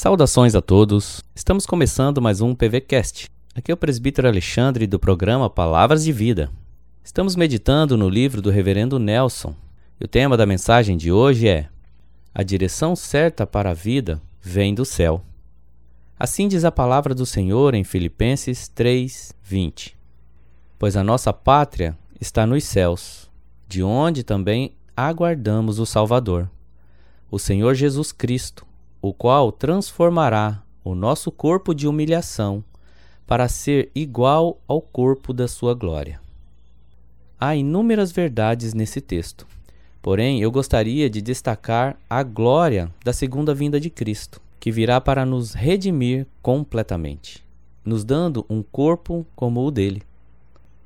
Saudações a todos. Estamos começando mais um PVcast. Aqui é o presbítero Alexandre do programa Palavras de Vida. Estamos meditando no livro do Reverendo Nelson. E o tema da mensagem de hoje é: A direção certa para a vida vem do céu. Assim diz a palavra do Senhor em Filipenses 3:20. Pois a nossa pátria está nos céus, de onde também aguardamos o Salvador, o Senhor Jesus Cristo o qual transformará o nosso corpo de humilhação para ser igual ao corpo da sua glória. Há inúmeras verdades nesse texto, porém eu gostaria de destacar a glória da segunda vinda de Cristo, que virá para nos redimir completamente, nos dando um corpo como o dele.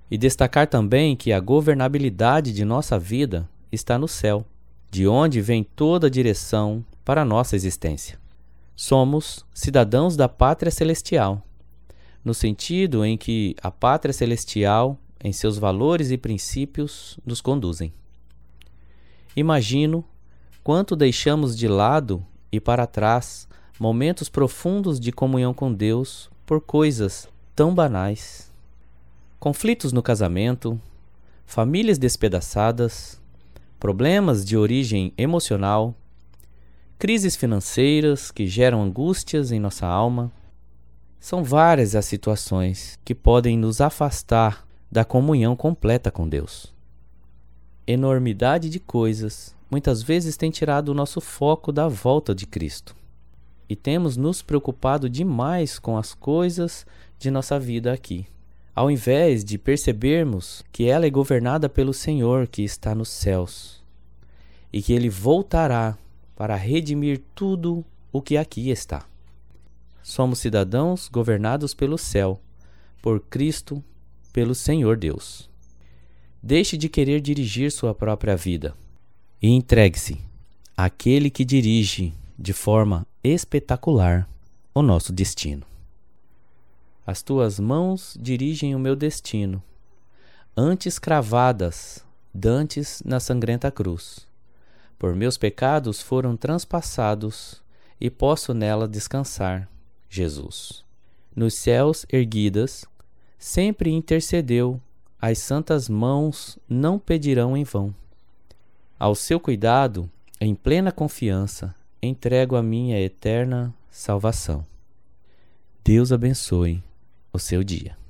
E destacar também que a governabilidade de nossa vida está no céu, de onde vem toda a direção, para a nossa existência. Somos cidadãos da pátria celestial, no sentido em que a pátria celestial, em seus valores e princípios, nos conduzem. Imagino quanto deixamos de lado e para trás momentos profundos de comunhão com Deus por coisas tão banais. Conflitos no casamento, famílias despedaçadas, problemas de origem emocional, crises financeiras que geram angústias em nossa alma. São várias as situações que podem nos afastar da comunhão completa com Deus. Enormidade de coisas muitas vezes tem tirado o nosso foco da volta de Cristo. E temos nos preocupado demais com as coisas de nossa vida aqui, ao invés de percebermos que ela é governada pelo Senhor que está nos céus e que ele voltará para redimir tudo o que aqui está. Somos cidadãos governados pelo céu, por Cristo, pelo Senhor Deus. Deixe de querer dirigir sua própria vida e entregue-se àquele que dirige de forma espetacular o nosso destino. As tuas mãos dirigem o meu destino, antes cravadas, dantes na sangrenta cruz. Por meus pecados foram transpassados e posso nela descansar, Jesus. Nos céus erguidas, sempre intercedeu, as santas mãos não pedirão em vão. Ao seu cuidado, em plena confiança, entrego a minha eterna salvação. Deus abençoe o seu dia.